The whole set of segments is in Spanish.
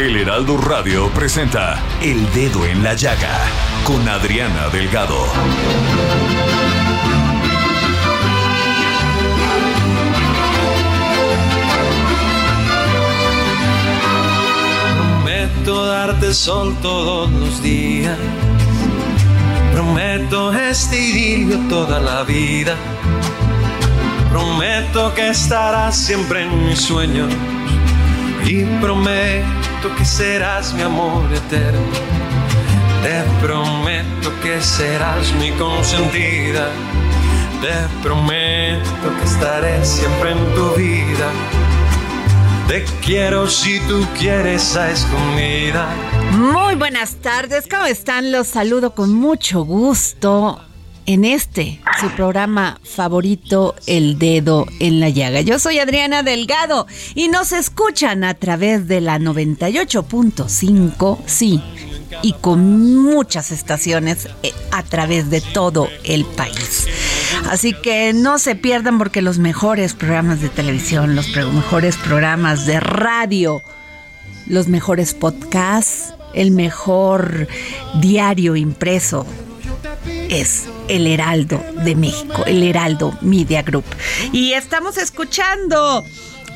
El Heraldo Radio presenta El Dedo en la Llaga con Adriana Delgado. Prometo darte sol todos los días. Prometo este idilio toda la vida. Prometo que estarás siempre en mis sueños. Y prometo que serás mi amor eterno. Te prometo que serás mi consentida. Te prometo que estaré siempre en tu vida. Te quiero si tú quieres a escondida. Muy buenas tardes, ¿cómo están? Los saludo con mucho gusto en este, su programa favorito, El Dedo en la Llaga. Yo soy Adriana Delgado y nos escuchan a través de la 98.5, sí, y con muchas estaciones eh, a través de todo el país. Así que no se pierdan porque los mejores programas de televisión, los mejores programas de radio, los mejores podcasts, el mejor diario impreso es el Heraldo de México, el Heraldo Media Group. Y estamos escuchando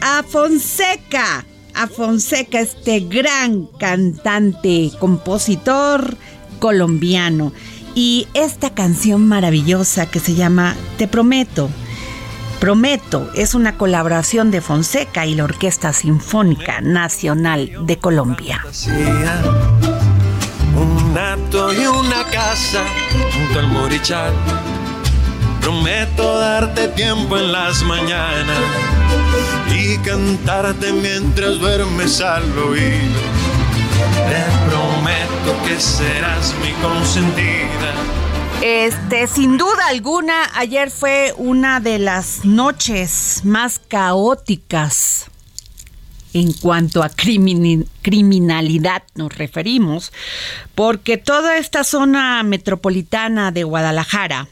a Fonseca, a Fonseca, este gran cantante, compositor colombiano. Y esta canción maravillosa que se llama Te Prometo. Prometo es una colaboración de Fonseca y la Orquesta Sinfónica Nacional de Colombia. Acto y una casa junto al Morichal. Prometo darte tiempo en las mañanas y cantarte mientras duermes al oído. Te prometo que serás mi consentida. Este, sin duda alguna, ayer fue una de las noches más caóticas en cuanto a crimin criminalidad nos referimos, porque toda esta zona metropolitana de Guadalajara,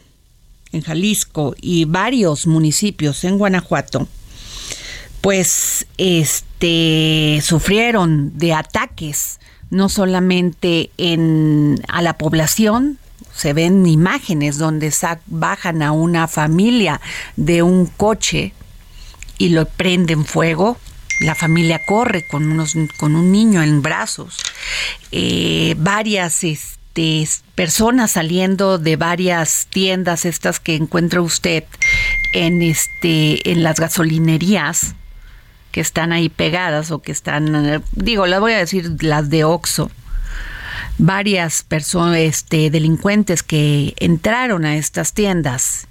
en Jalisco y varios municipios en Guanajuato, pues este sufrieron de ataques no solamente en a la población se ven imágenes donde bajan a una familia de un coche y lo prenden fuego. La familia corre con, unos, con un niño en brazos. Eh, varias este, personas saliendo de varias tiendas, estas que encuentra usted en, este, en las gasolinerías que están ahí pegadas o que están, digo, las voy a decir las de Oxo varias personas, este, delincuentes que entraron a estas tiendas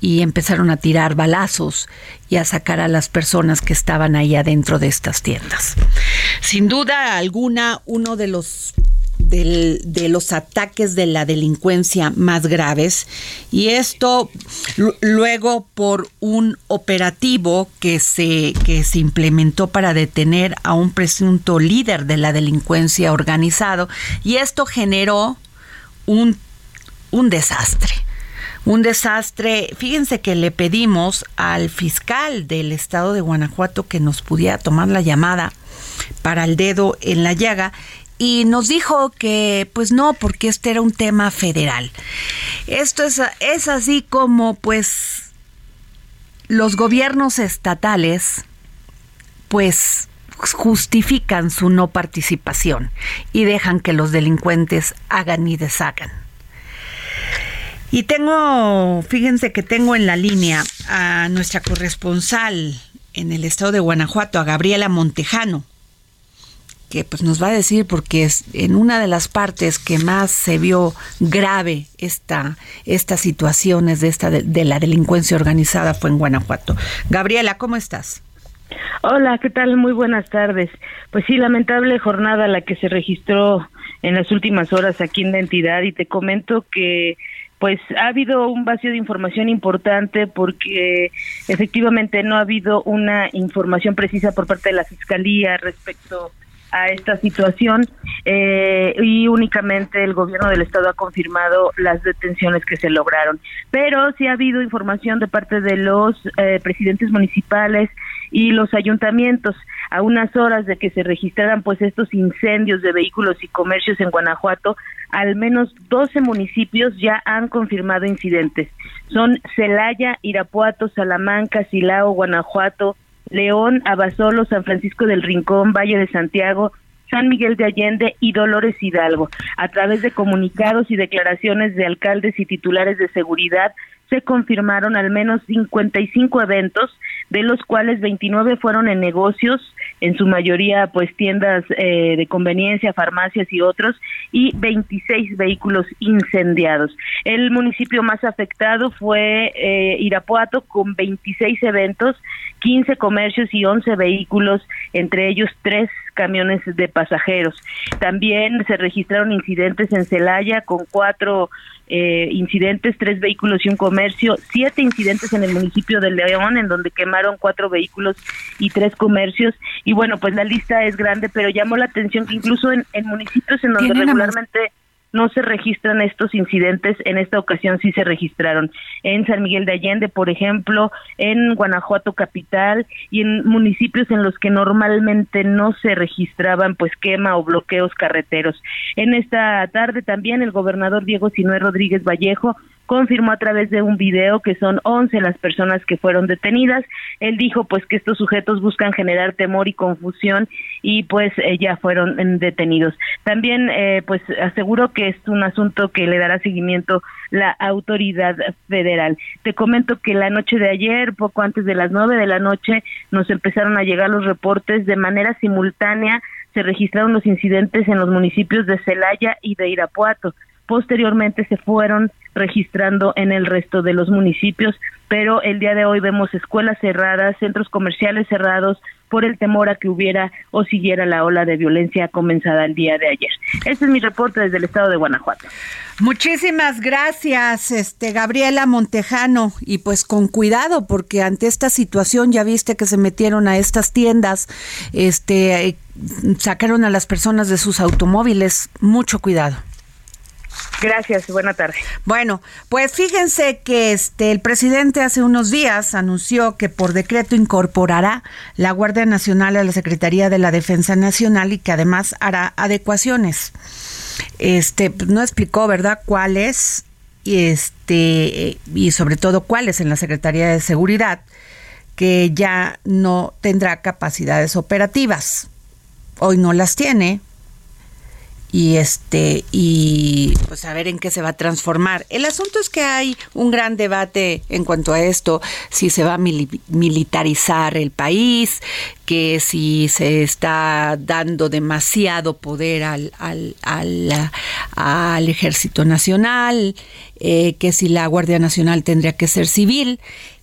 y empezaron a tirar balazos y a sacar a las personas que estaban ahí adentro de estas tiendas. Sin duda alguna, uno de los del, de los ataques de la delincuencia más graves y esto luego por un operativo que se, que se implementó para detener a un presunto líder de la delincuencia organizado y esto generó un, un desastre Un desastre. Fíjense que le pedimos al fiscal del estado de Guanajuato que nos pudiera tomar la llamada para el dedo en la llaga y nos dijo que pues no, porque este era un tema federal. Esto es, es así como pues los gobiernos estatales pues justifican su no participación y dejan que los delincuentes hagan y deshagan. Y tengo, fíjense que tengo en la línea a nuestra corresponsal en el estado de Guanajuato, a Gabriela Montejano, que pues nos va a decir porque es en una de las partes que más se vio grave esta estas situaciones de esta de la delincuencia organizada fue en Guanajuato. Gabriela, ¿cómo estás? Hola, ¿qué tal? Muy buenas tardes. Pues sí, lamentable jornada la que se registró en las últimas horas aquí en la entidad y te comento que pues ha habido un vacío de información importante porque efectivamente no ha habido una información precisa por parte de la Fiscalía respecto a esta situación eh, y únicamente el gobierno del estado ha confirmado las detenciones que se lograron. Pero sí ha habido información de parte de los eh, presidentes municipales y los ayuntamientos a unas horas de que se registraran pues estos incendios de vehículos y comercios en Guanajuato, al menos 12 municipios ya han confirmado incidentes. Son Celaya, Irapuato, Salamanca, Silao, Guanajuato, León, Abasolo, San Francisco del Rincón, Valle de Santiago, San Miguel de Allende y Dolores Hidalgo. A través de comunicados y declaraciones de alcaldes y titulares de seguridad, se confirmaron al menos 55 eventos, de los cuales 29 fueron en negocios, en su mayoría pues tiendas eh, de conveniencia, farmacias y otros, y 26 vehículos incendiados. El municipio más afectado fue eh, Irapuato con 26 eventos, 15 comercios y 11 vehículos, entre ellos tres camiones de pasajeros. También se registraron incidentes en Celaya con cuatro eh, incidentes, tres vehículos y un comercio, siete incidentes en el municipio de León, en donde quemaron cuatro vehículos y tres comercios. Y bueno, pues la lista es grande, pero llamó la atención que incluso en, en municipios en donde regularmente no se registran estos incidentes, en esta ocasión sí se registraron en San Miguel de Allende, por ejemplo, en Guanajuato capital y en municipios en los que normalmente no se registraban pues quema o bloqueos carreteros. En esta tarde también el gobernador Diego Sinué Rodríguez Vallejo confirmó a través de un video que son 11 las personas que fueron detenidas. Él dijo pues que estos sujetos buscan generar temor y confusión y pues eh, ya fueron mm, detenidos. También eh, pues aseguró que es un asunto que le dará seguimiento la autoridad federal. Te comento que la noche de ayer, poco antes de las nueve de la noche, nos empezaron a llegar los reportes de manera simultánea se registraron los incidentes en los municipios de Celaya y de Irapuato. Posteriormente se fueron registrando en el resto de los municipios, pero el día de hoy vemos escuelas cerradas, centros comerciales cerrados por el temor a que hubiera o siguiera la ola de violencia comenzada el día de ayer. Este es mi reporte desde el estado de Guanajuato. Muchísimas gracias, este Gabriela Montejano, y pues con cuidado porque ante esta situación ya viste que se metieron a estas tiendas, este eh, sacaron a las personas de sus automóviles, mucho cuidado. Gracias, buena tarde. Bueno, pues fíjense que este el presidente hace unos días anunció que por decreto incorporará la Guardia Nacional a la Secretaría de la Defensa Nacional y que además hará adecuaciones. Este no explicó, ¿verdad?, cuáles y este y sobre todo cuáles en la Secretaría de Seguridad que ya no tendrá capacidades operativas. Hoy no las tiene, y este y pues a ver en qué se va a transformar. El asunto es que hay un gran debate en cuanto a esto, si se va a militarizar el país, que si se está dando demasiado poder al, al, al, al ejército nacional, eh, que si la Guardia Nacional tendría que ser civil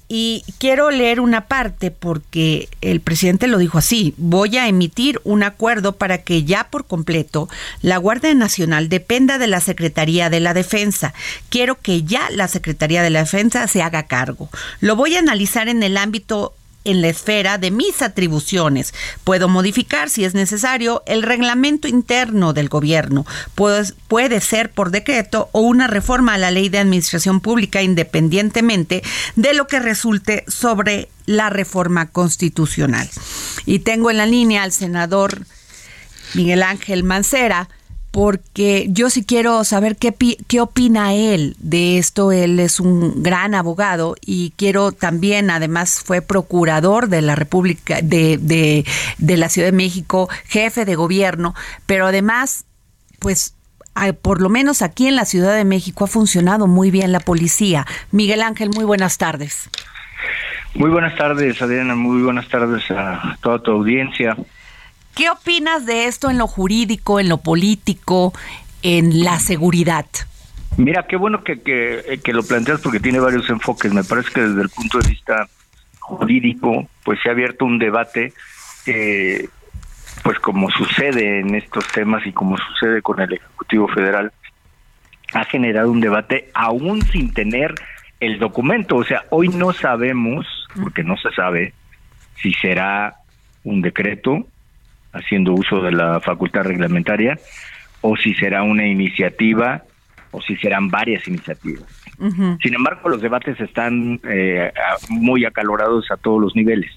y quiero leer una parte porque el presidente lo dijo así, voy a emitir un acuerdo para que ya por completo la Guardia Nacional dependa de la Secretaría de la Defensa. Quiero que ya la Secretaría de la Defensa se haga cargo. Lo voy a analizar en el ámbito en la esfera de mis atribuciones. Puedo modificar, si es necesario, el reglamento interno del gobierno. Puede, ser por decreto o una reforma a la ley de administración pública independientemente de lo que resulte sobre la reforma constitucional. Y tengo en la línea al senador Miguel Ángel Mancera, porque yo sí quiero saber qué, qué opina él de esto. Él es un gran abogado y quiero también, además, fue procurador de la República, de, de, de la Ciudad de México, jefe de gobierno, pero además, pues por lo menos aquí en la Ciudad de México ha funcionado muy bien la policía. Miguel Ángel, muy buenas tardes. Muy buenas tardes, Adriana. Muy buenas tardes a toda tu audiencia. ¿Qué opinas de esto en lo jurídico, en lo político, en la seguridad? Mira, qué bueno que, que, que, lo planteas porque tiene varios enfoques. Me parece que desde el punto de vista jurídico, pues se ha abierto un debate, eh, pues como sucede en estos temas y como sucede con el Ejecutivo Federal, ha generado un debate aún sin tener el documento. O sea, hoy no sabemos, porque no se sabe, si será un decreto, haciendo uso de la facultad reglamentaria, o si será una iniciativa, o si serán varias iniciativas. Sin embargo, los debates están eh, muy acalorados a todos los niveles.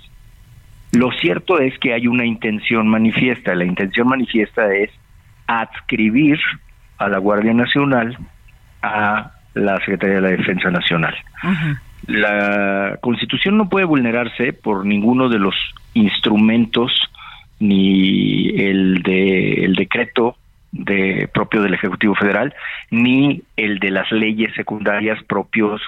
Lo cierto es que hay una intención manifiesta. La intención manifiesta es adscribir a la Guardia Nacional a la Secretaría de la Defensa Nacional. La Constitución no puede vulnerarse por ninguno de los instrumentos ni el de el decreto de propio del Ejecutivo Federal ni el de las leyes secundarias propios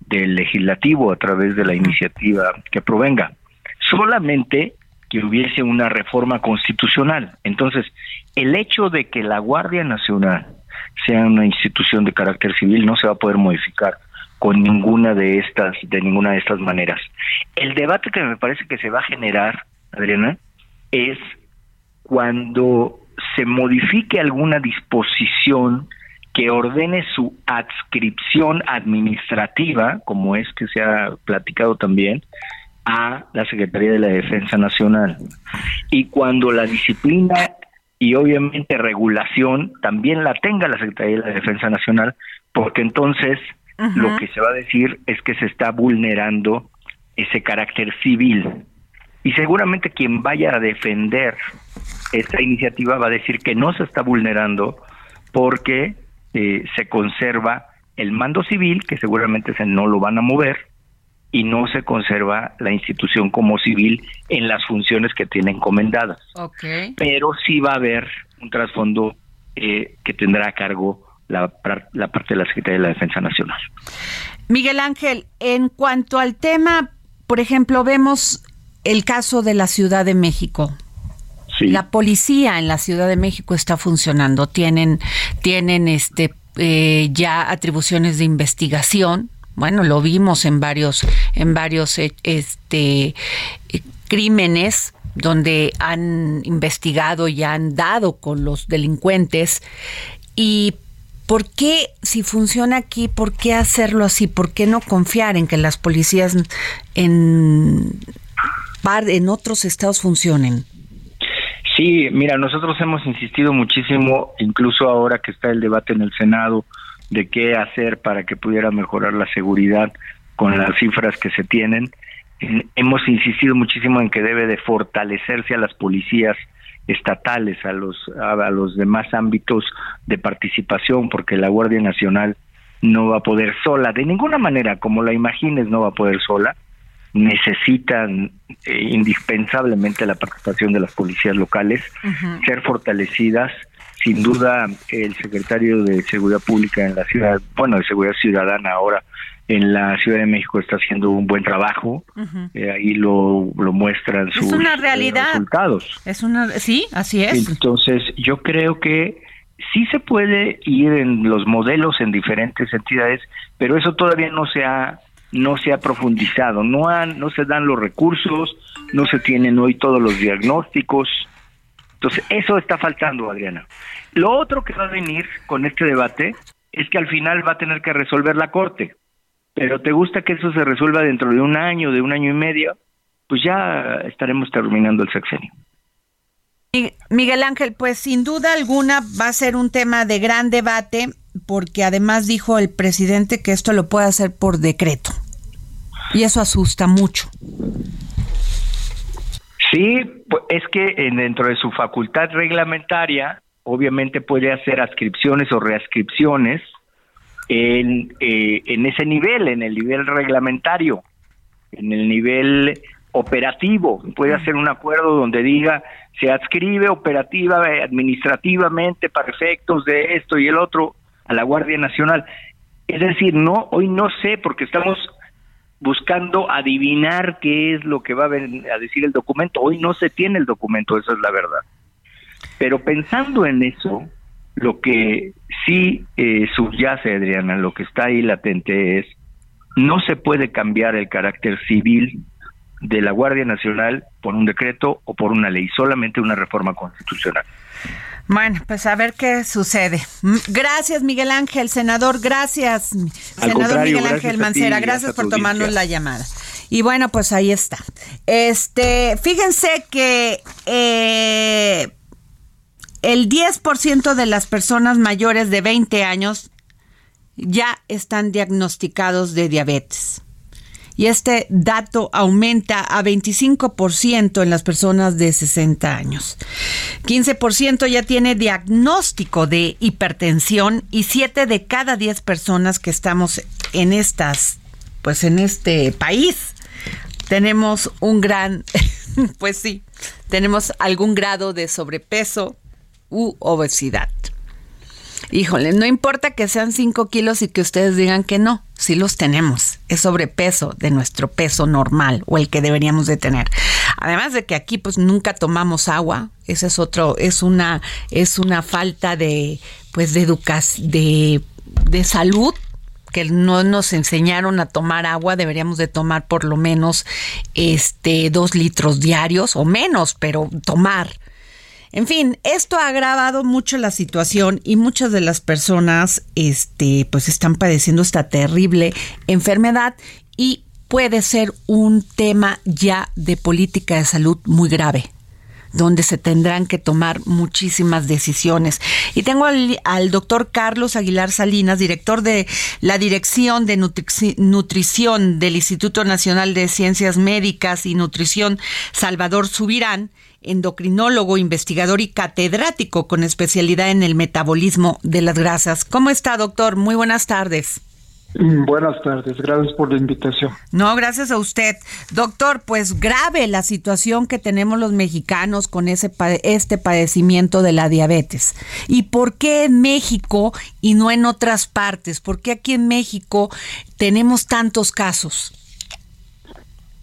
del legislativo a través de la iniciativa que provenga. Solamente que hubiese una reforma constitucional. Entonces, el hecho de que la Guardia Nacional sea una institución de carácter civil no se va a poder modificar con ninguna de estas de ninguna de estas maneras. El debate que me parece que se va a generar, Adriana, es cuando se modifique alguna disposición que ordene su adscripción administrativa, como es que se ha platicado también, a la Secretaría de la Defensa Nacional. Y cuando la disciplina y obviamente regulación también la tenga la Secretaría de la Defensa Nacional, porque entonces lo que se va a decir es que se está vulnerando ese carácter civil y seguramente quien vaya a defender esta iniciativa va a decir que no se está vulnerando porque eh, se conserva el mando civil, que seguramente se no lo van a mover, y no se conserva la institución como civil en las funciones que tiene encomendadas. Pero sí va a haber un trasfondo eh, que tendrá a cargo la, la parte de la Secretaría de la Defensa Nacional. Miguel Ángel, en cuanto al tema, por ejemplo, vemos el caso de la Ciudad de México. La policía en la Ciudad de México está funcionando. Tienen, tienen este eh, ya atribuciones de investigación. Bueno, lo vimos en varios, en varios eh, este, crímenes donde han investigado y han dado con los delincuentes. ¿Y por qué, si funciona aquí, por qué hacerlo así? ¿Por qué no confiar en que las policías en en otros estados funcionen? Sí, mira, nosotros hemos insistido muchísimo, incluso ahora que está el debate en el Senado, de qué hacer para que pudiera mejorar la seguridad con las cifras que se tienen. Hemos insistido muchísimo en que debe de fortalecerse a las policías estatales, a los a los demás ámbitos de participación, porque la Guardia Nacional no va a poder sola, de ninguna manera, como la imagines, no va a poder sola necesitan eh, indispensablemente la participación de las policías locales, ser fortalecidas. Sin duda, el secretario de Seguridad Pública en la ciudad, bueno, de Seguridad Ciudadana ahora en la Ciudad de México está haciendo un buen trabajo. Eh, ahí lo, lo muestran sus una eh, realidad. resultados. Es una, sí, así es. Entonces, yo creo que sí se puede ir en los modelos en diferentes entidades, pero eso todavía no se ha no se ha profundizado, no, han, no se dan los recursos, no se tienen hoy todos los diagnósticos. Entonces, eso está faltando, Adriana. Lo otro que va a venir con este debate es que al final va a tener que resolver la Corte. Pero ¿te gusta que eso se resuelva dentro de un año, de un año y medio? pues ya estaremos terminando el sexenio. Miguel Ángel, pues sin duda alguna va a ser un tema de gran debate porque además dijo el presidente que esto lo puede hacer por decreto. Y eso asusta mucho. Sí, pues, es que dentro de su facultad reglamentaria, obviamente puede hacer ascripciones o reascripciones en, eh, en ese nivel, en el nivel reglamentario, en el nivel operativo. Puede hacer un acuerdo donde diga se adscribe operativa, administrativamente para efectos de esto y el otro a la Guardia Nacional. Es decir, no, hoy no sé porque estamos buscando adivinar qué es lo que va a, a decir el documento. Hoy no se tiene el documento, esa es la verdad. Pero pensando en eso, lo que sí eh, subyace, Adriana, lo que está ahí latente es, no se puede cambiar el carácter civil de la Guardia Nacional por un decreto o por una ley, solamente una reforma constitucional. Bueno, pues a ver qué sucede. Mm, gracias, Miguel Ángel, senador, gracias. senador Miguel Ángel Mancera, gracias por tomarnos la llamada. Y bueno, pues ahí está. Este, fíjense que eh, el 10% de las personas mayores de 20 años ya están diagnosticados de diabetes y este dato aumenta a 25% en las personas de 60 años. 15% ya tiene diagnóstico de hipertensión y 7 de cada 10 personas que estamos en estas pues en este país tenemos un gran pues sí, tenemos algún grado de sobrepeso u obesidad. Híjole, no importa que sean 5 kilos y que ustedes digan que no, sí los tenemos. Es sobrepeso de nuestro peso normal o el que deberíamos de tener. Además de que aquí pues nunca tomamos agua, ese es otro, es una, es una falta de, pues de educación, de, de salud que no nos enseñaron a tomar agua, deberíamos de tomar por lo menos este dos litros diarios o menos, pero tomar. En fin, esto ha agravado mucho la situación y muchas de las personas este, pues están padeciendo esta terrible enfermedad y puede ser un tema ya de política de salud muy grave donde se tendrán que tomar muchísimas decisiones. Y tengo al, doctor Carlos Aguilar Salinas, director de la Dirección de Nutrición del Instituto Nacional de Ciencias Médicas y Nutrición Salvador Subirán, endocrinólogo, investigador y catedrático con especialidad en el metabolismo de las grasas. ¿Cómo está, doctor? Muy buenas tardes. Mm, buenas tardes, gracias por la invitación. No, gracias a usted. Doctor, pues grave la situación que tenemos los mexicanos con ese este padecimiento de la diabetes. ¿Y por qué en México y no en otras partes? ¿Por qué aquí en México tenemos tantos casos?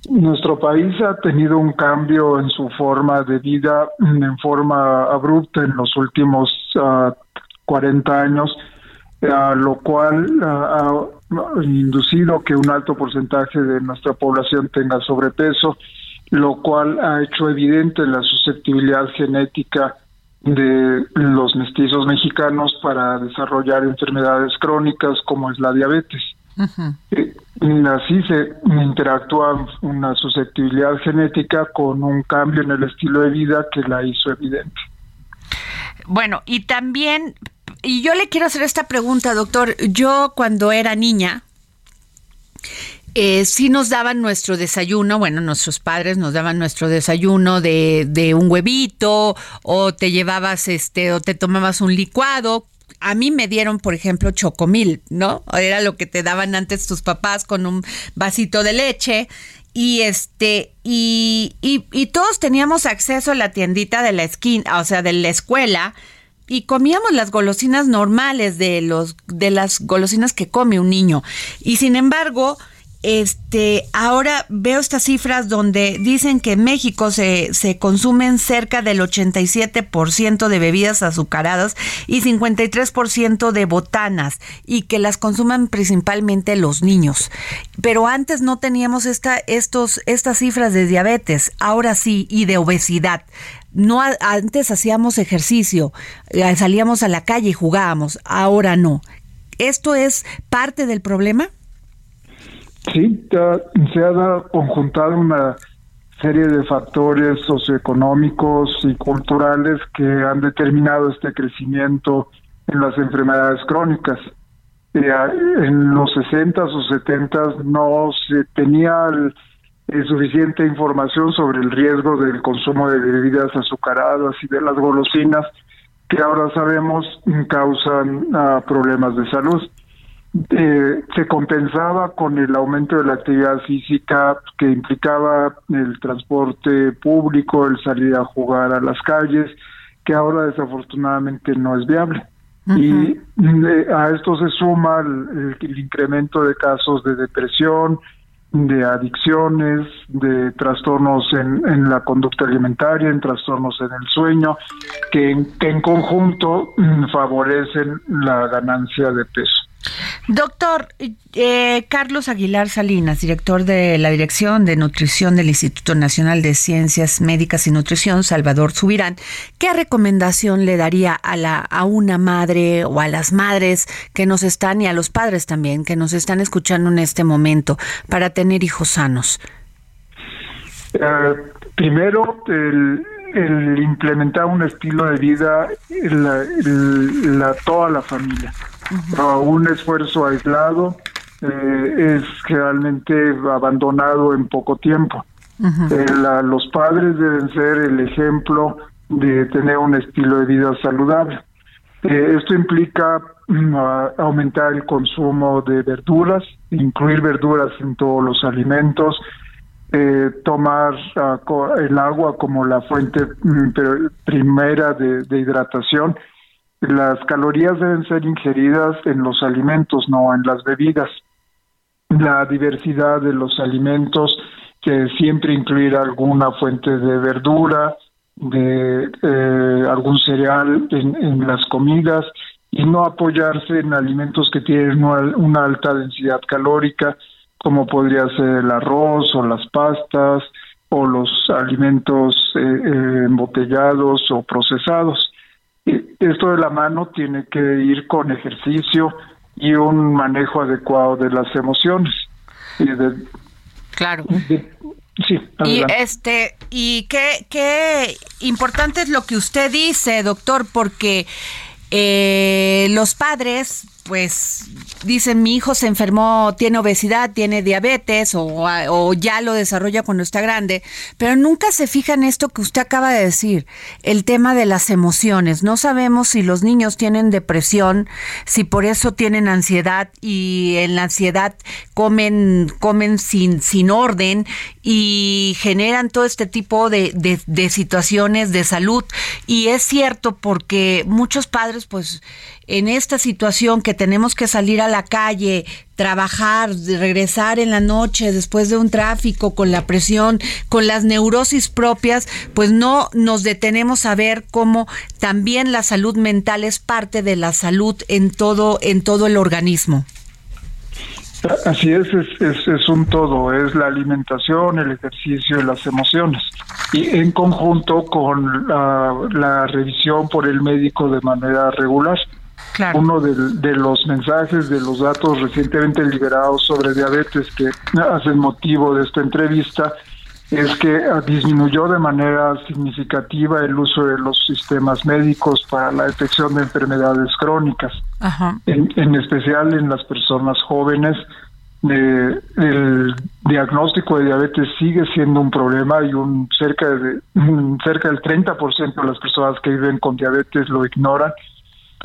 Nuestro país ha tenido un cambio en su forma de vida en forma abrupta en los últimos 40 ah, años, uh, lo cual ah, ha inducido que un alto porcentaje de nuestra población tenga sobrepeso, lo cual ha hecho evidente la susceptibilidad genética de los mestizos mexicanos para desarrollar enfermedades crónicas como es la diabetes. Eh, así se interactúa una susceptibilidad genética con un cambio en el estilo de vida que la hizo evidente. Bueno, y también, y yo le quiero hacer esta pregunta, doctor. Yo cuando era niña, eh, sí nos daban nuestro desayuno, bueno, nuestros padres nos daban nuestro desayuno de, de, un huevito o te llevabas este o te tomabas un licuado a mí me dieron, por ejemplo, chocomil, ¿no? Era lo que te daban antes tus papás con un vasito de leche. Y este, y, y, todos teníamos acceso a la tiendita de la esquina, o sea, de la escuela, y comíamos las golosinas normales de los, de las golosinas que come un niño. Y sin embargo, este, ahora veo estas cifras donde dicen que en México se, se consumen cerca del 87% de bebidas azucaradas y 53% de botanas y que las consumen principalmente los niños. Pero antes no teníamos esta, estos, estas cifras de diabetes, ahora sí, y de obesidad. No, antes hacíamos ejercicio, eh, salíamos a la calle y jugábamos, ahora no. ¿Esto es parte del problema? Sí, se ha conjuntado una serie de factores socioeconómicos y culturales que han determinado este crecimiento en las enfermedades crónicas. Eh, en los 60 o 70 no se tenía eh, suficiente información sobre el riesgo del consumo de bebidas azucaradas y de las golosinas que ahora sabemos causan ah, problemas de salud. Eh, se compensaba con el aumento de la actividad física que implicaba el transporte público, el salir a jugar a las calles, que ahora desafortunadamente no es viable. Y eh, a esto se suma el, incremento de casos de depresión, de adicciones, de trastornos en, en, la conducta alimentaria, en trastornos en el sueño, que que en conjunto mm, favorecen la ganancia de peso. Doctor eh, Carlos Aguilar Salinas, director de la Dirección de Nutrición del Instituto Nacional de Ciencias Médicas y Nutrición, Salvador Subirán, ¿qué recomendación le daría a, la, una madre o a las madres que nos están y a los padres también que nos están escuchando en este momento para tener hijos sanos? Eh, primero, el, implementar un estilo de vida la, toda la familia un esfuerzo aislado eh, es realmente abandonado en poco tiempo. Eh, los padres deben ser el ejemplo de tener un estilo de vida saludable. Eh, esto implica mm, aumentar el consumo de verduras, incluir verduras en todos los alimentos, tomar ah, el agua como la fuente mm, primera de hidratación las calorías deben ser ingeridas en los alimentos, no en las bebidas. La diversidad de los alimentos, que siempre incluir alguna fuente de verdura, de eh, algún cereal en, las comidas y no apoyarse en alimentos que tienen una, alta densidad calórica, como podría ser el arroz o las pastas o los alimentos eh, eh, embotellados o procesados esto de la mano tiene que ir con ejercicio y un manejo adecuado de las emociones. claro. sí. Y este y qué qué importante es lo que usted dice, doctor, porque eh, los padres pues dicen mi hijo se enfermó, tiene obesidad, tiene diabetes o, ya lo desarrolla cuando está grande, pero nunca se fija en esto que usted acaba de decir, el tema de las emociones. No sabemos si los niños tienen depresión, si por eso tienen ansiedad y en la ansiedad comen, comen sin, sin orden y generan todo este tipo de, de situaciones de salud. Y es cierto porque muchos padres pues en esta situación que tenemos que salir a la calle, trabajar, regresar en la noche después de un tráfico con la presión, con las neurosis propias, pues no nos detenemos a ver cómo también la salud mental es parte de la salud en todo en todo el organismo. Así es, es, es, un todo, es la alimentación, el ejercicio y las emociones. Y en conjunto con la, la revisión por el médico de manera regular. Uno de, los mensajes, de los datos recientemente liberados sobre diabetes que hacen motivo de esta entrevista es que disminuyó de manera significativa el uso de los sistemas médicos para la detección de enfermedades crónicas, En, especial en las personas jóvenes. Eh, el diagnóstico de diabetes sigue siendo un problema y un cerca de cerca del 30% de las personas que viven con diabetes lo ignoran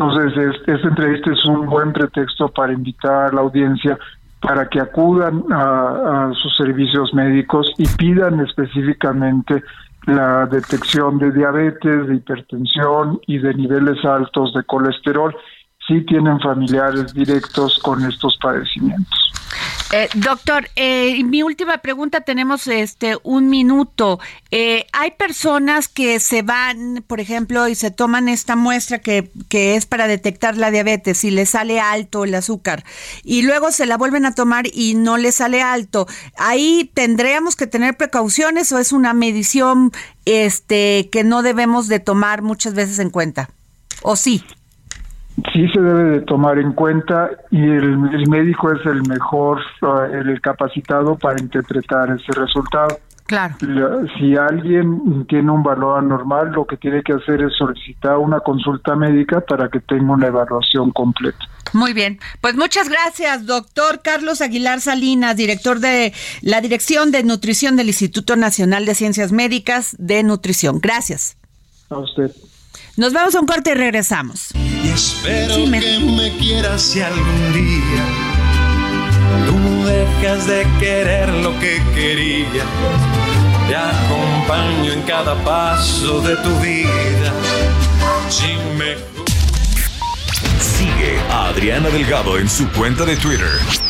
entonces, esta entrevista es un buen pretexto para invitar a la audiencia para que acudan a, sus servicios médicos y pidan específicamente la detección de diabetes, de hipertensión y de niveles altos de colesterol si tienen familiares directos con estos padecimientos. Eh, doctor, eh, mi última pregunta, tenemos este un minuto. Eh, hay personas que se van, por ejemplo, y se toman esta muestra que, que es para detectar la diabetes y le sale alto el azúcar y luego se la vuelven a tomar y no le sale alto. Ahí tendríamos que tener precauciones o es una medición este que no debemos de tomar muchas veces en cuenta. ¿O sí? Sí se debe de tomar en cuenta y el, médico es el mejor, el capacitado para interpretar ese resultado. Claro. Si alguien tiene un valor anormal, lo que tiene que hacer es solicitar una consulta médica para que tenga una evaluación completa. Muy bien, pues muchas gracias, doctor Carlos Aguilar Salinas, director de la Dirección de Nutrición del Instituto Nacional de Ciencias Médicas de Nutrición. Gracias. A usted. Nos vamos a un corte y regresamos. Y espero que me quieras si algún día tú dejas de querer lo que quería. Te acompaño en cada paso de tu vida. Si me Sigue a Adriana Delgado en su cuenta de Twitter.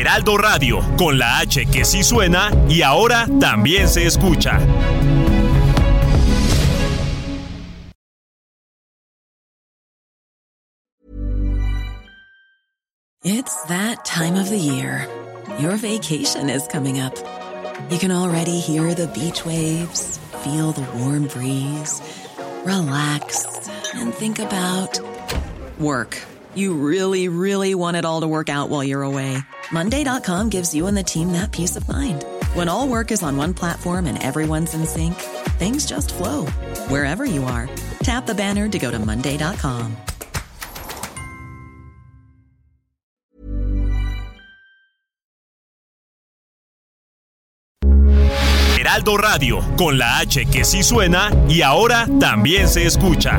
Heraldo Radio, con la H que sí suena y ahora también se escucha. It's that time of the year. Your vacation is coming up. You can already hear the beach waves, feel the warm breeze, relax, and think about work. You really, really want it all to work out while you're away. Monday.com gives you and the team that peace of mind. When all work is on one platform and everyone's in sync, things just flow wherever you are. Tap the banner to go to Monday.com. Heraldo Radio, con la H que sí suena y ahora también se escucha.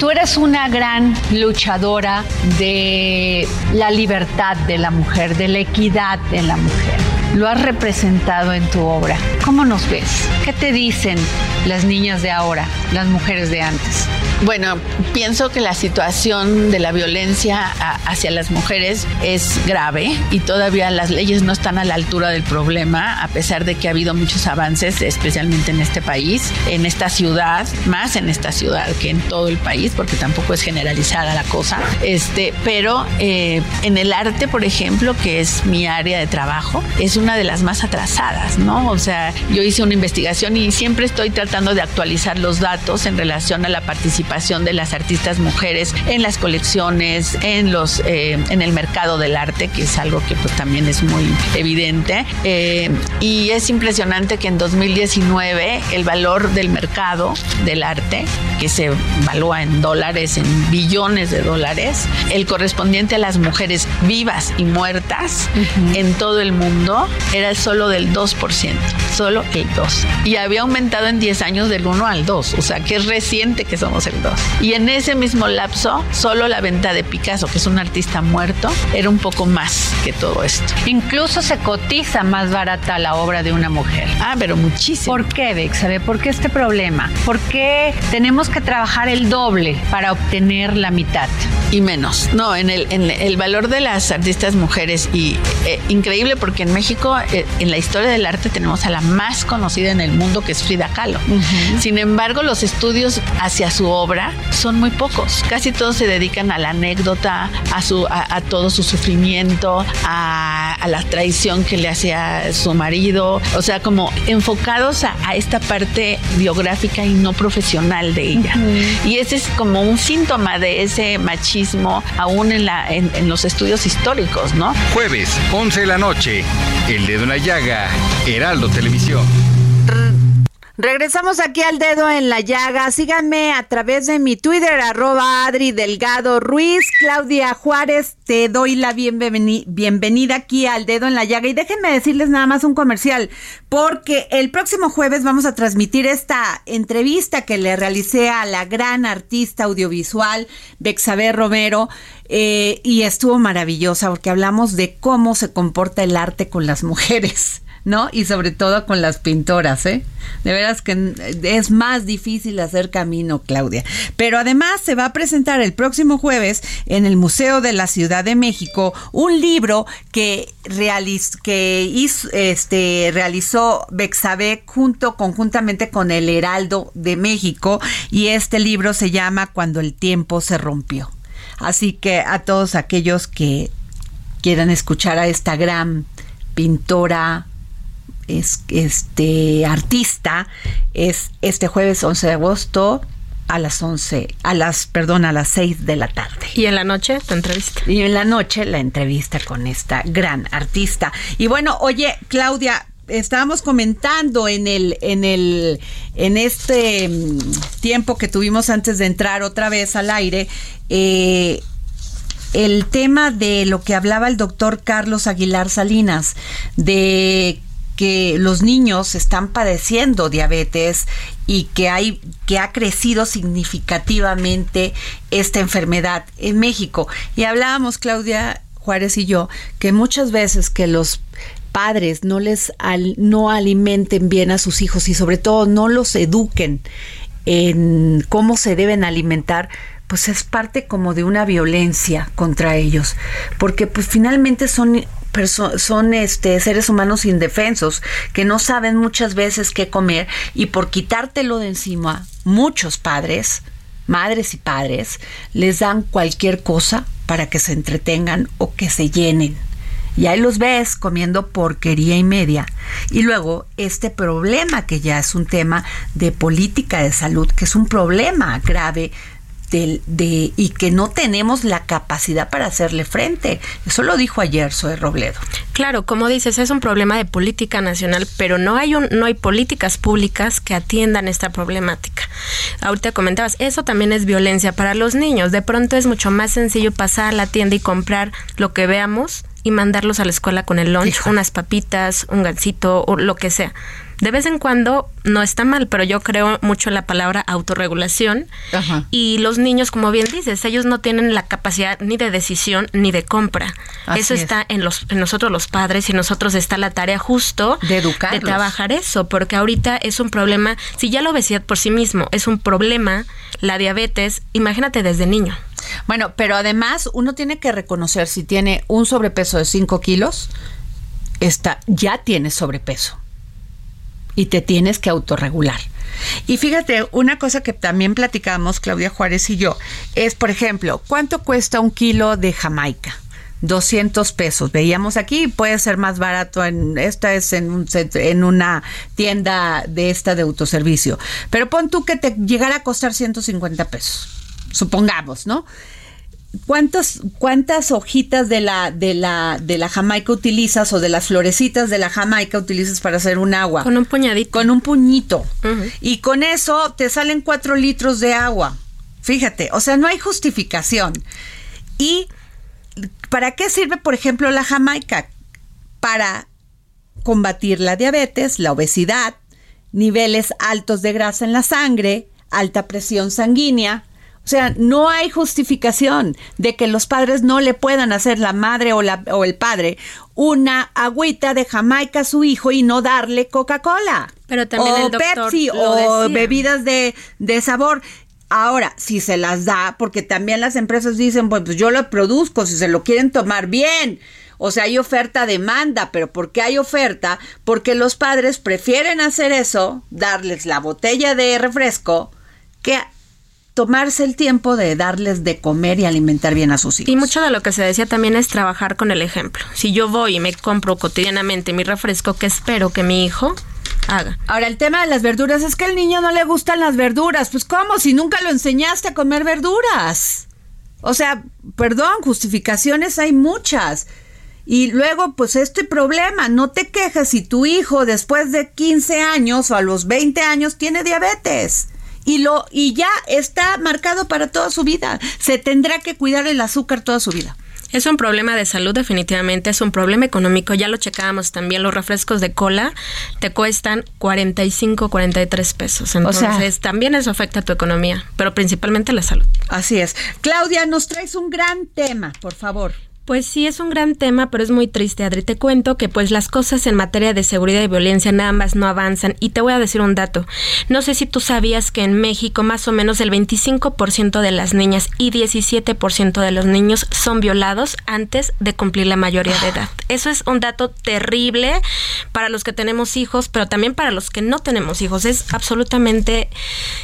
Tú eres una gran luchadora de la libertad de la mujer, de la equidad de la mujer. Lo has representado en tu obra. ¿Cómo nos ves? ¿Qué te dicen las niñas de ahora, las mujeres de antes? Bueno, pienso que la situación de la violencia hacia las mujeres es grave y todavía las leyes no están a la altura del problema, a pesar de que ha habido muchos avances, especialmente en este país, en esta ciudad, más en esta ciudad que en todo el país, porque tampoco es generalizada la cosa. Este, pero eh, en el arte, por ejemplo, que es mi área de trabajo, es una de las más atrasadas, ¿no? O sea, yo hice una investigación y siempre estoy tratando de actualizar los datos en relación a la participación de las artistas mujeres en las colecciones, en los, eh, en el mercado del arte, que es algo que pues también es muy evidente. Eh, y es impresionante que en 2019 el valor del mercado del arte, que se evalúa en dólares, en billones de dólares, el correspondiente a las mujeres vivas y muertas en todo el mundo era solo del 2%, solo el 2%. Y había aumentado en 10 años del 1 al 2, o sea que es reciente que somos el y en ese mismo lapso, solo la venta de Picasso, que es un artista muerto, era un poco más que todo esto. Incluso se cotiza más barata la obra de una mujer. Ah, pero muchísimo. ¿Por qué, Dex? ¿Por qué este problema? ¿Por qué tenemos que trabajar el doble para obtener la mitad? Y menos. No, en el, en el valor de las artistas mujeres y eh, increíble porque en México, eh, en la historia del arte, tenemos a la más conocida en el mundo que es Frida Kahlo. Sin embargo, los estudios hacia su obra son muy pocos. Casi todos se dedican a la anécdota, a, su, a, todo su sufrimiento, a, la traición que le hacía su marido, o sea, como enfocados a, esta parte biográfica y no profesional de ella. Y ese es como un síntoma de ese machismo aún en, la, en, los estudios históricos, ¿no? Jueves, 11 de la noche, El Dedo en la Llaga, Heraldo Televisión. Regresamos aquí al dedo en la llaga. Síganme a través de mi Twitter, arroba Adri Delgado Ruiz. Claudia Juárez, te doy la bienvenida aquí al dedo en la llaga. Y déjenme decirles nada más un comercial, porque el próximo jueves vamos a transmitir esta entrevista que le realicé a la gran artista audiovisual Bexabe Romero. Eh, y estuvo maravillosa porque hablamos de cómo se comporta el arte con las mujeres. ¿No? Y sobre todo con las pintoras, ¿eh? De veras que es más difícil hacer camino, Claudia. Pero además se va a presentar el próximo jueves en el Museo de la Ciudad de México un libro que, que hizo, este, realizó Bexabe junto, conjuntamente con el Heraldo de México y este libro se llama Cuando el tiempo se rompió. Así que a todos aquellos que quieran escuchar a esta gran pintora, es, este artista es este jueves 11 de agosto a las 11, a las, perdón, a las 6 de la tarde. Y en la noche tu entrevista. Y en la noche la entrevista con esta gran artista. Y bueno, oye, Claudia, estábamos comentando en el en el en este mm, tiempo que tuvimos antes de entrar otra vez al aire eh, el tema de lo que hablaba el doctor Carlos Aguilar Salinas de que los niños están padeciendo diabetes y que hay que ha crecido significativamente esta enfermedad en México. Y hablábamos Claudia Juárez y yo que muchas veces que los padres no les no alimenten bien a sus hijos y sobre todo no los eduquen en cómo se deben alimentar, pues es parte como de una violencia contra ellos, porque pues finalmente son son este, seres humanos indefensos que no saben muchas veces qué comer y por quitártelo de encima, muchos padres, madres y padres, les dan cualquier cosa para que se entretengan o que se llenen. Y ahí los ves comiendo porquería y media. Y luego este problema que ya es un tema de política de salud, que es un problema grave de, y que no tenemos la capacidad para hacerle frente. Eso lo dijo ayer Zoe Robledo. Claro, como dices, es un problema de política nacional, pero no hay, un, no hay políticas públicas que atiendan esta problemática. Ahorita comentabas, eso también es violencia para los niños. De pronto es mucho más sencillo pasar a la tienda y comprar lo que veamos y mandarlos a la escuela con el lunch, unas papitas, un gansito o lo que sea de vez en cuando no está mal, pero yo creo mucho en la palabra autorregulación. Y los niños, como bien dices, ellos no tienen la capacidad ni de decisión ni de compra. eso está en, los, en nosotros los padres y nosotros está la tarea justo de educar. De trabajar eso, porque ahorita es un problema, si ya la obesidad por sí mismo es un problema, la diabetes, imagínate desde niño. Bueno, pero además uno tiene que reconocer si tiene un sobrepeso de 5 kilos, está, ya tiene sobrepeso y te tienes que autorregular. Y fíjate, una cosa que también platicamos Claudia Juárez y yo es, por ejemplo, ¿cuánto cuesta un kilo de Jamaica? 200 pesos. Veíamos aquí, puede ser más barato en esta es en, un, en una tienda de esta de autoservicio. Pero pon tú que te llegara a costar 150 pesos. Supongamos, ¿no? ¿Cuántas, ¿Cuántas hojitas de la, de, la, de la Jamaica utilizas o de las florecitas de la Jamaica utilizas para hacer un agua? Con un puñadito. Con un puñito. Y con eso te salen cuatro litros de agua. Fíjate, o sea, no hay justificación. ¿Y para qué sirve, por ejemplo, la Jamaica? Para combatir la diabetes, la obesidad, niveles altos de grasa en la sangre, alta presión sanguínea, o sea, no hay justificación de que los padres no le puedan hacer la madre o, la, o el padre una agüita de Jamaica a su hijo y no darle Coca-Cola. Pero también o el Pepsi o bebidas de, de sabor. Ahora, si se las da, porque también las empresas dicen, pues, pues yo lo produzco, si se lo quieren tomar bien. O sea, hay oferta-demanda, pero ¿por qué hay oferta? Porque los padres prefieren hacer eso, darles la botella de refresco, que tomarse el tiempo de darles de comer y alimentar bien a sus hijos. Y mucho de lo que se decía también es trabajar con el ejemplo. Si yo voy y me compro cotidianamente mi refresco, ¿qué espero que mi hijo haga? Ahora, el tema de las verduras es que al niño no le gustan las verduras. Pues ¿cómo? Si nunca lo enseñaste a comer verduras. O sea, perdón, justificaciones hay muchas. Y luego, pues este problema, no te quejes si tu hijo después de 15 años o a los 20 años tiene diabetes. Y, lo, y ya está marcado para toda su vida. Se tendrá que cuidar el azúcar toda su vida. Es un problema de salud definitivamente, es un problema económico, ya lo checábamos también, los refrescos de cola te cuestan 45, 43 pesos. Entonces también eso afecta a tu economía, pero principalmente la salud. Así es. Claudia, nos traes un gran tema, por favor. Pues sí, es un gran tema, pero es muy triste, Adri. Te cuento que pues las cosas en materia de seguridad y violencia nada más no avanzan. Y te voy a decir un dato. No sé si tú sabías que en México más o menos el 25% de las niñas y 17% de los niños son violados antes de cumplir la mayoría de edad. Eso es un dato terrible para los que tenemos hijos, pero también para los que no tenemos hijos. Es absolutamente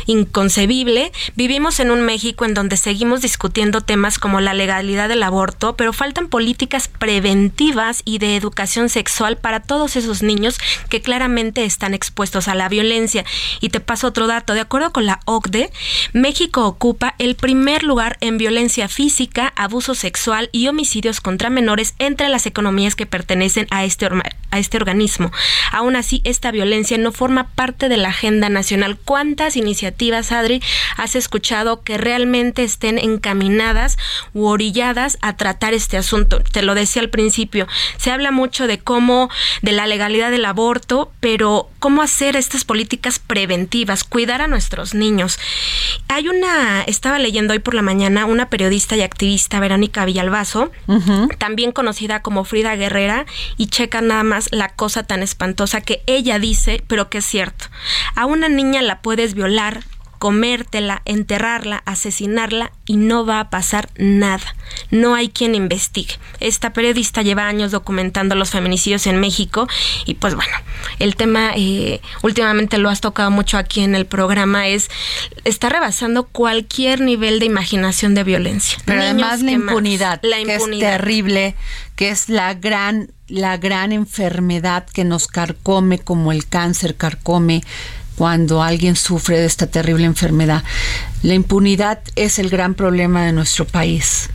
inconcebible. Vivimos en un México en donde seguimos discutiendo temas como la legalidad del aborto, pero falta políticas preventivas y de educación sexual para todos esos niños que claramente están expuestos a la violencia. Y te paso otro dato. De acuerdo con la OCDE, México ocupa el primer lugar en violencia física, abuso sexual y homicidios contra menores entre las economías que pertenecen a este, a este organismo. Aún así, esta violencia no forma parte de la agenda nacional. ¿Cuántas iniciativas, Adri, has escuchado que realmente estén encaminadas u orilladas a tratar este asunto. Te lo decía al principio, se habla mucho de cómo, de la legalidad del aborto, pero cómo hacer estas políticas preventivas, cuidar a nuestros niños. Hay una, estaba leyendo hoy por la mañana, una periodista y activista, Verónica Villalbazo, también conocida como Frida Guerrera, y checa nada más la cosa tan espantosa que ella dice, pero que es cierto. A una niña la puedes violar, comértela, enterrarla, asesinarla y no va a pasar nada. No hay quien investigue. Esta periodista lleva años documentando los feminicidios en México y pues bueno, el tema eh, últimamente lo has tocado mucho aquí en el programa es está rebasando cualquier nivel de imaginación de violencia. Pero además la impunidad, la impunidad, que es terrible, que es la gran la gran enfermedad que nos carcome como el cáncer carcome cuando alguien sufre de esta terrible enfermedad. La impunidad es el gran problema de nuestro país.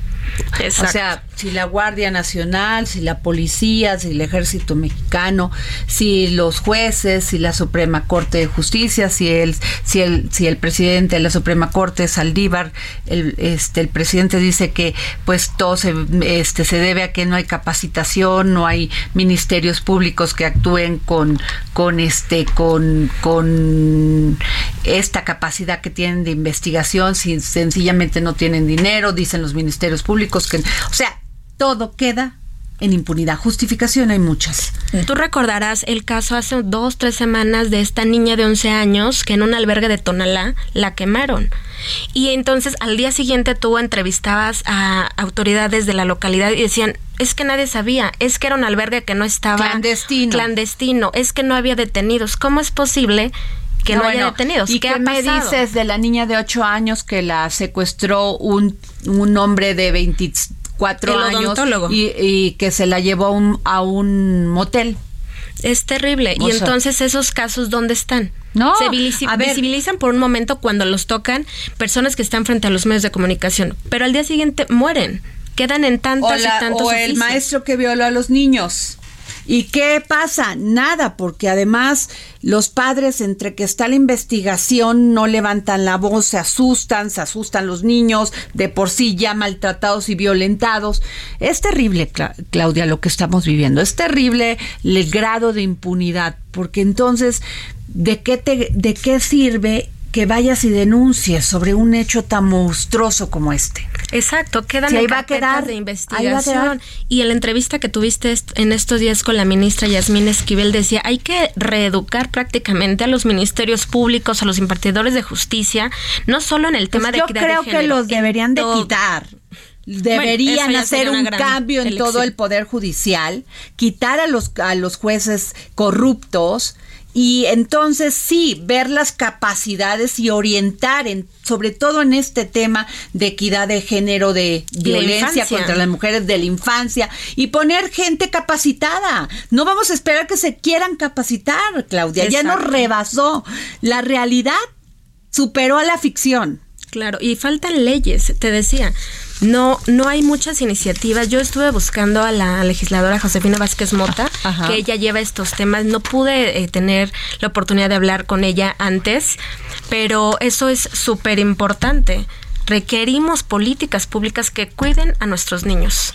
O sea, si la Guardia Nacional, si la policía, si el ejército mexicano, si los jueces, si la Suprema Corte de Justicia, si el, si el, si el presidente de la Suprema Corte, Saldívar, el, este, el presidente dice que pues todo se, este, se debe a que no hay capacitación, no hay ministerios públicos que actúen con, con este, con, con esta capacidad que tienen de investigación, si sencillamente no tienen dinero, dicen los ministerios públicos que, o sea, todo queda en impunidad. Justificación hay muchas. Tú recordarás el caso hace dos, tres semanas de esta niña de 11 años que en un albergue de Tonalá la quemaron. Y entonces al día siguiente tú entrevistabas a autoridades de la localidad y decían, es que nadie sabía, es que era un albergue que no estaba clandestino, clandestino es que no había detenidos. ¿Cómo es posible que no, haya detenidos? ¿Y qué, me dices de la niña de 8 años que la secuestró un, un hombre de 20 cuatro años y, que se la llevó a un, a un motel. Es terrible. y entonces esos casos, ¿dónde están? No, se visibilizan por un momento cuando los tocan personas que están frente a los medios de comunicación, pero al día siguiente mueren, quedan en tantas y tantos O el maestro que violó a los niños. ¿Y qué pasa? Nada, porque además los padres, entre que está la investigación, no levantan la voz, se asustan, se asustan los niños, de por sí ya maltratados y violentados. Es terrible, Claudia, lo que estamos viviendo. Es terrible el grado de impunidad, porque entonces, ¿de qué, te, de qué sirve que vayas y denuncies sobre un hecho tan monstruoso como este. Exacto, quedan en carpetas de investigación. Y en la entrevista que tuviste en estos días con la ministra Yasmín Esquivel decía, hay que reeducar prácticamente a los ministerios públicos, a los impartidores de justicia, no solo en el tema pues de equidad Yo creo que los deberían de quitar deberían hacer un cambio en todo el poder judicial, quitar a los a los jueces corruptos y entonces sí, ver las capacidades y orientar, en, sobre todo en este tema de equidad de género, de violencia contra las mujeres, de la infancia, y poner gente capacitada. No vamos a esperar que se quieran capacitar, Claudia. Ya nos rebasó. La realidad superó a la ficción. Claro, y faltan leyes, te decía no, no hay muchas iniciativas. Yo estuve buscando a la legisladora Josefina Vázquez Mota, que ella lleva estos temas. No pude eh, tener la oportunidad de hablar con ella antes, pero eso es súper importante. Requerimos políticas públicas que cuiden a nuestros niños.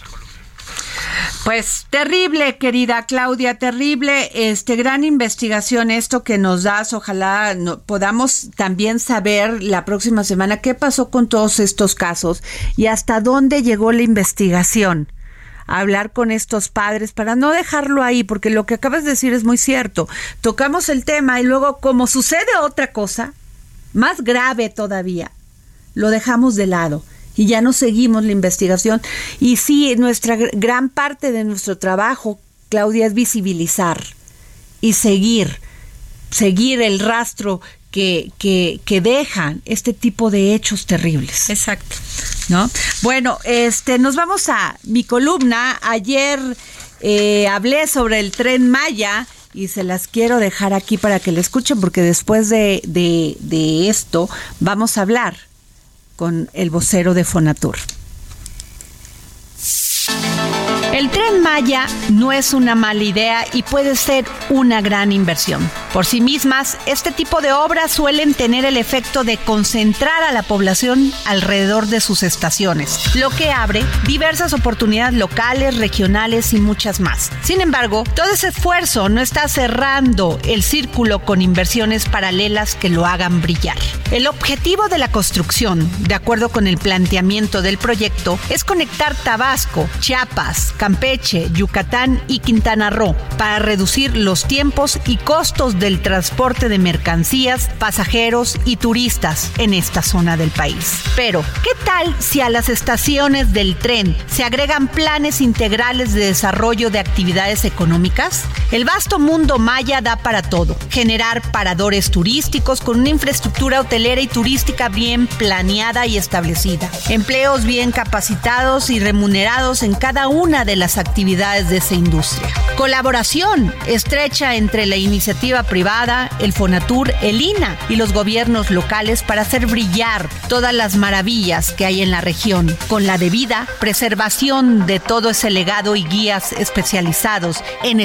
Pues terrible, querida Claudia, terrible, este gran investigación esto que nos das. Ojalá podamos también saber la próxima semana qué pasó con todos estos casos y hasta dónde llegó la investigación. hablar con estos padres para no dejarlo ahí, porque lo que acabas de decir es muy cierto. Tocamos el tema y luego, como sucede otra cosa, más grave todavía, lo dejamos de lado y ya no seguimos la investigación. Y sí, nuestra gran parte de nuestro trabajo, Claudia, es visibilizar y seguir, seguir el rastro que, que, que, dejan este tipo de hechos terribles. Exacto. ¿No? Bueno, este, nos vamos a mi columna. Ayer eh, hablé sobre el tren Maya y se las quiero dejar aquí para que la escuchen porque después de, de, de esto vamos a hablar con el vocero de Fonatur. Tren Maya no es una mala idea y puede ser una gran inversión. Por sí mismas, este tipo de obras suelen tener el efecto de concentrar a la población alrededor de sus estaciones, lo que abre diversas oportunidades locales, regionales y muchas más. Sin embargo, todo ese esfuerzo no está cerrando el círculo con inversiones paralelas que lo hagan brillar. El objetivo de la construcción, de acuerdo con el planteamiento del proyecto, es conectar Tabasco, Chiapas, Campeche, Yucatán y Quintana Roo para reducir los tiempos y costos del transporte de mercancías, pasajeros y turistas en esta zona del país. Pero, ¿qué tal si a las estaciones del tren se agregan planes integrales de desarrollo de actividades económicas? El vasto mundo maya da para todo. Generar paradores turísticos con una infraestructura hotelera y turística bien planeada y establecida. Empleos bien capacitados y remunerados en cada una de las actividades de esa industria. Colaboración estrecha entre la iniciativa privada, el Fonatur, el INA y los gobiernos locales para hacer brillar todas las maravillas que hay en la región, con la debida preservación de todo ese legado y guías especializados en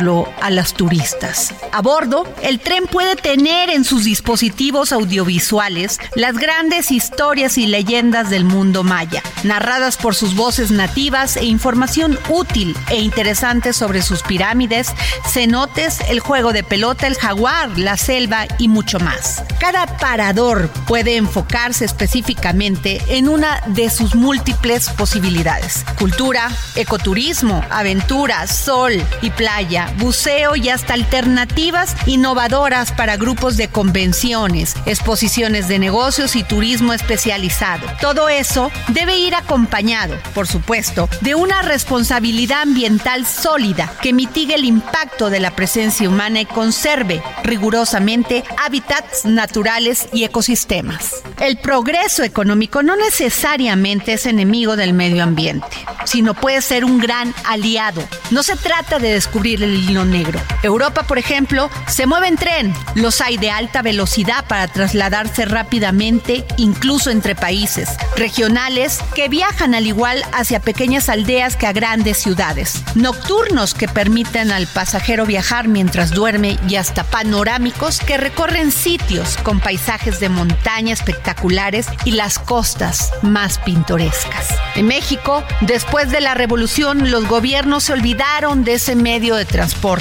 a las turistas. A bordo, el tren puede tener en sus dispositivos audiovisuales las grandes historias y leyendas del mundo maya, narradas por sus voces nativas e información útil e interesante sobre sus pirámides, cenotes, el juego de pelota, el jaguar, la selva y mucho más. Cada parador puede enfocarse específicamente en una de sus múltiples posibilidades. Cultura, ecoturismo, aventura, sol y playa, buceo y hasta alternativas innovadoras para grupos de convenciones, exposiciones de negocios y turismo especializado. Todo eso debe ir acompañado, por supuesto, de una responsabilidad ambiental sólida que mitigue el impacto de la presencia humana y conserve rigurosamente hábitats naturales y ecosistemas. El progreso económico no necesariamente es enemigo del medio ambiente, sino puede ser un gran aliado. No se trata de descubrir el hilo negro. Europa, por ejemplo, se mueve en tren. Los hay de alta velocidad para trasladarse rápidamente, incluso entre países. Regionales que viajan al igual hacia pequeñas aldeas que a grandes ciudades. Nocturnos que permiten al pasajero viajar mientras duerme y hasta panorámicos que recorren sitios con paisajes de montaña espectaculares y las costas más pintorescas. En México, después de la revolución, los gobiernos se olvidaron de ese medio de transporte. Por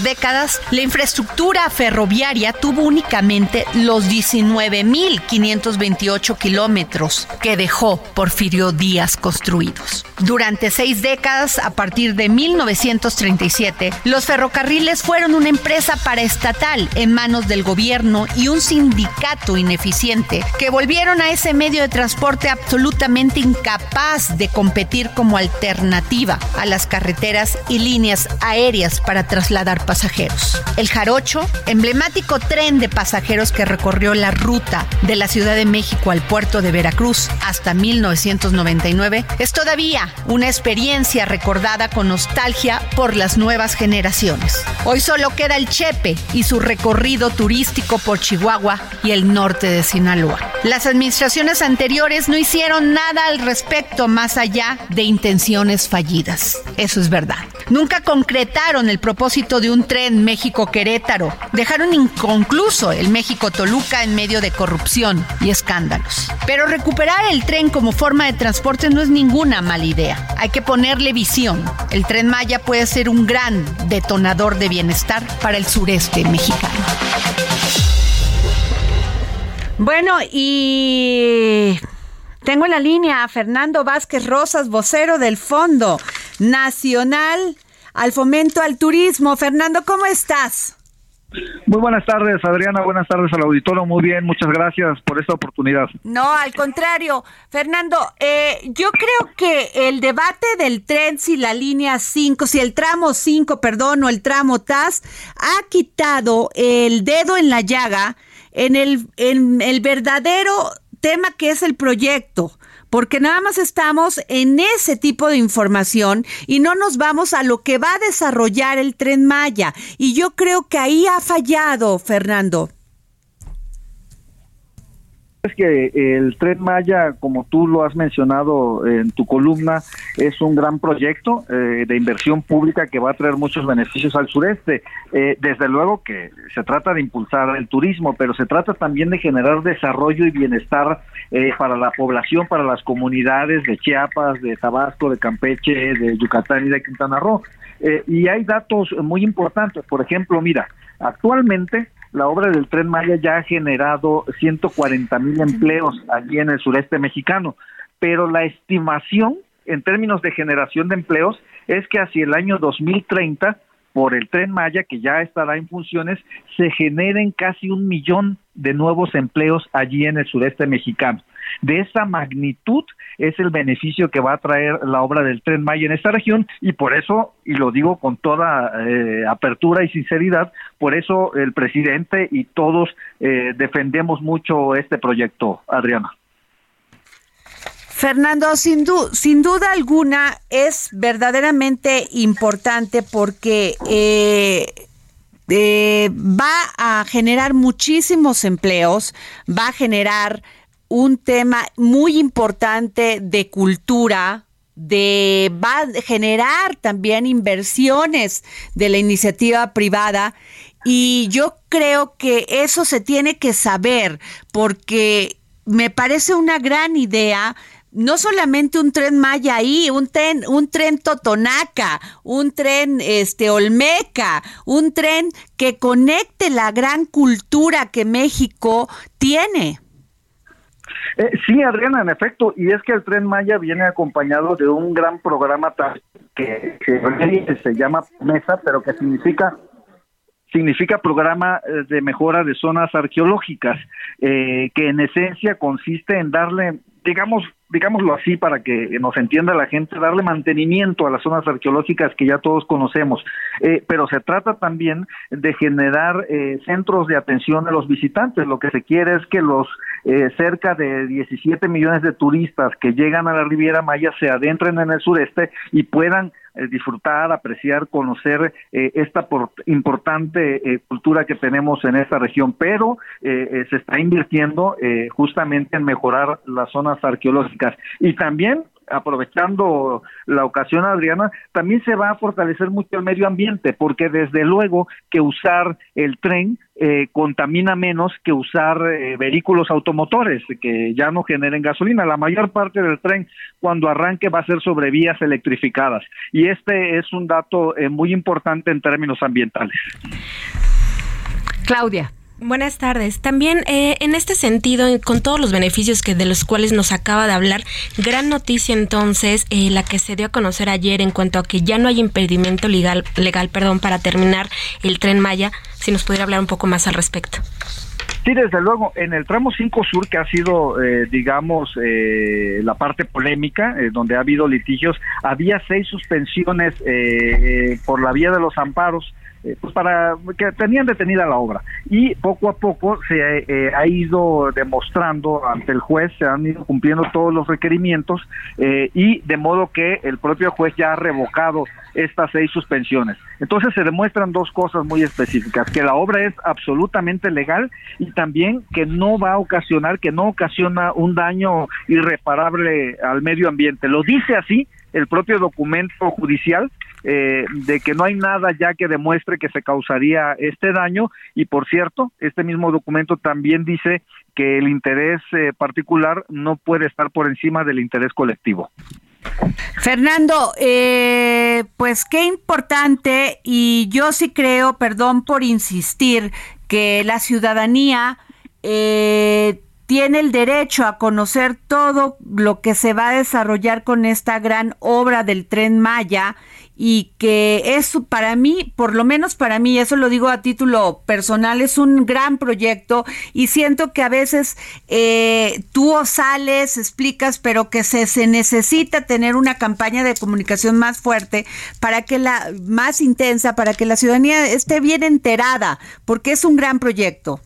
décadas, la infraestructura ferroviaria tuvo únicamente los 19.528 kilómetros que dejó Porfirio Díaz construidos. Durante seis décadas, a partir de 1937, los ferrocarriles fueron una empresa paraestatal en manos del gobierno y un sindicato ineficiente que volvieron a ese medio de transporte absolutamente incapaz de competir como alternativa a las carreteras y líneas aéreas para trasladar pasajeros. El Jarocho, emblemático tren de pasajeros que recorrió la ruta de la Ciudad de México al puerto de Veracruz hasta 1999, es todavía una experiencia recordada con nostalgia por las nuevas generaciones. Hoy solo queda el Chepe y su recorrido turístico por Chihuahua y el norte de Sinaloa. Las administraciones anteriores no hicieron nada al respecto más allá de intenciones fallidas. Eso es verdad. Nunca concretaron el propósito de un tren México-Querétaro. Dejaron inconcluso el México-Toluca en medio de corrupción y escándalos. Pero recuperar el tren como forma de transporte no es ninguna mala idea. Hay que ponerle visión. El tren Maya puede ser un gran detonador de bienestar para el sureste mexicano. Bueno, y tengo en la línea a Fernando Vázquez Rosas, vocero del Fondo Nacional al Fomento al Turismo. Fernando, ¿cómo estás? Muy buenas tardes, Adriana. Buenas tardes al auditorio. Muy bien, muchas gracias por esta oportunidad. No, al contrario. Fernando, eh, yo creo que el debate del tren, si la línea 5, si el tramo 5, perdón, o el tramo TAS, ha quitado el dedo en la llaga en el, en el verdadero tema que es el proyecto, porque nada más estamos en ese tipo de información y no nos vamos a lo que va a desarrollar el tren Maya. Y yo creo que ahí ha fallado, Fernando es que el Tren Maya, como tú lo has mencionado en tu columna, es un gran proyecto eh, de inversión pública que va a traer muchos beneficios al sureste. Eh, desde luego que se trata de impulsar el turismo, pero se trata también de generar desarrollo y bienestar eh, para la población, para las comunidades de Chiapas, de Tabasco, de Campeche, de Yucatán y de Quintana Roo. y hay datos muy importantes. Por ejemplo, mira, actualmente la obra del tren Maya ya ha generado 140 mil empleos allí en el sureste mexicano, pero la estimación en términos de generación de empleos es que hacia el año 2030 por el tren Maya, que ya estará en funciones, se generen casi un millón de nuevos empleos allí en el sureste mexicano. De esa magnitud es el beneficio que va a traer la obra del tren Maya en esta región y por eso, y lo digo con toda eh, apertura y sinceridad, por eso el presidente y todos eh, defendemos mucho este proyecto, Adriana. Fernando, sin, sin, duda alguna es verdaderamente importante porque eh, va a generar muchísimos empleos, va a generar un tema muy importante de cultura, de va a generar también inversiones de la iniciativa privada y yo creo que eso se tiene que saber porque me parece una gran idea no solamente un tren Maya ahí, un tren, un tren Totonaca, un tren este Olmeca, un tren que conecte la gran cultura que México tiene. Eh, sí, Adriana, en efecto, y es que el Tren Maya viene acompañado de un gran programa que, se llama Mesa, pero que significa significa programa eh, de mejora de zonas arqueológicas, eh, que en esencia consiste en darle, digamos, digámoslo así para que nos entienda la gente, darle mantenimiento a las zonas arqueológicas que ya todos conocemos, eh, pero se trata también de generar eh, centros de atención a los visitantes. Lo que se quiere es que los eh, cerca de 17 millones de turistas que llegan a la Riviera Maya se adentren en el sureste y puedan disfrutar, apreciar, conocer esta importante cultura que tenemos en esta región, pero se está invirtiendo justamente en mejorar las zonas arqueológicas. Y también aprovechando la ocasión, Adriana, también se va a fortalecer mucho el medio ambiente, porque desde luego que usar el tren eh, contamina menos que usar eh, vehículos automotores que ya no generen gasolina. La mayor parte del tren cuando arranque va a ser sobre vías electrificadas y este es un dato eh, muy importante en términos ambientales. Claudia. Buenas tardes. También eh, en este sentido, con todos los beneficios que de los cuales nos acaba de hablar, gran noticia entonces eh, la que se dio a conocer ayer en cuanto a que ya no hay impedimento legal, legal, perdón, para terminar el tren Maya. Si nos pudiera hablar un poco más al respecto. Sí, desde luego, en el tramo 5 Sur, que ha sido, eh, digamos, eh, la parte polémica, eh, donde ha habido litigios, había seis suspensiones por la vía de los amparos eh, pues para que tenían detenida la obra. Y poco a poco se eh, ha ido demostrando ante el juez se han ido cumpliendo todos los requerimientos eh, y de modo que el propio juez ya ha revocado estas seis suspensiones. Entonces se demuestran dos cosas muy específicas que la obra es absolutamente legal y también que no va a ocasionar que no ocasiona un daño irreparable al medio ambiente. Lo dice así el propio documento judicial eh, de que no hay nada ya que demuestre que se causaría este daño y por cierto, este mismo documento también dice que el interés eh, particular no puede estar por encima del interés colectivo. Fernando, eh, pues qué importante y yo sí creo, perdón por insistir, que la ciudadanía eh, tiene el derecho a conocer todo lo que se va a desarrollar con esta gran obra del tren Maya y que es para mí, por lo menos para mí, eso lo digo a título personal, es un gran proyecto y siento que a veces eh, tú sales, explicas, pero que se, se necesita tener una campaña de comunicación más fuerte para que la, más intensa, para que la ciudadanía esté bien enterada, porque es un gran proyecto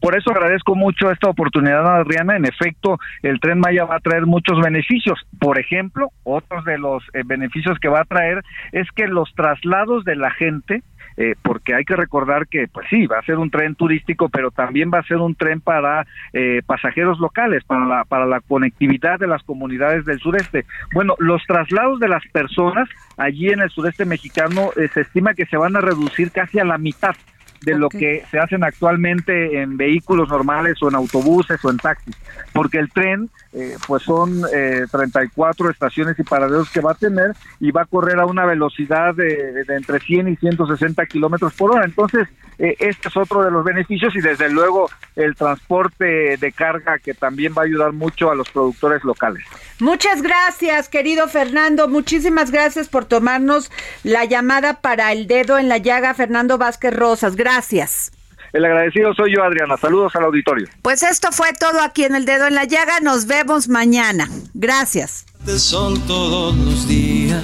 por, eso agradezco mucho esta oportunidad, Adriana. En efecto, el tren Maya va a traer muchos beneficios. Por ejemplo, otros de los eh, beneficios que va a traer es que los traslados de la gente, eh, porque hay que recordar que, pues sí, va a ser un tren turístico, pero también va a ser un tren para eh, pasajeros locales, para la, para la conectividad de las comunidades del sureste. Bueno, los traslados de las personas allí en el sureste mexicano se estima que se van a reducir casi a la mitad de lo que se hacen actualmente en vehículos normales o en autobuses o en taxis, porque el tren eh, pues son eh, 34 estaciones y paraderos que va a tener y va a correr a una velocidad de, entre 100 y 160 kilómetros por hora. Entonces, eh, este es otro de los beneficios y desde luego el transporte de carga que también va a ayudar mucho a los productores locales. Muchas gracias, querido Fernando. Muchísimas gracias por tomarnos la llamada para el dedo en la llaga, Fernando Vázquez Rosas. Gracias. El agradecido soy yo, Adriana. Saludos al auditorio. Pues esto fue todo aquí en el dedo en la llaga. Nos vemos mañana. Gracias. Son todos los días.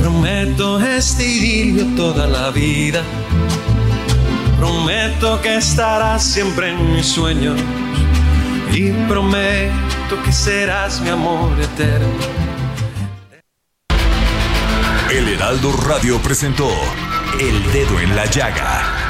Prometo este idilio toda la vida. Prometo que estarás siempre en mis sueños. Y prometo que serás mi amor eterno. El Heraldo Radio presentó El Dedo en la Llaga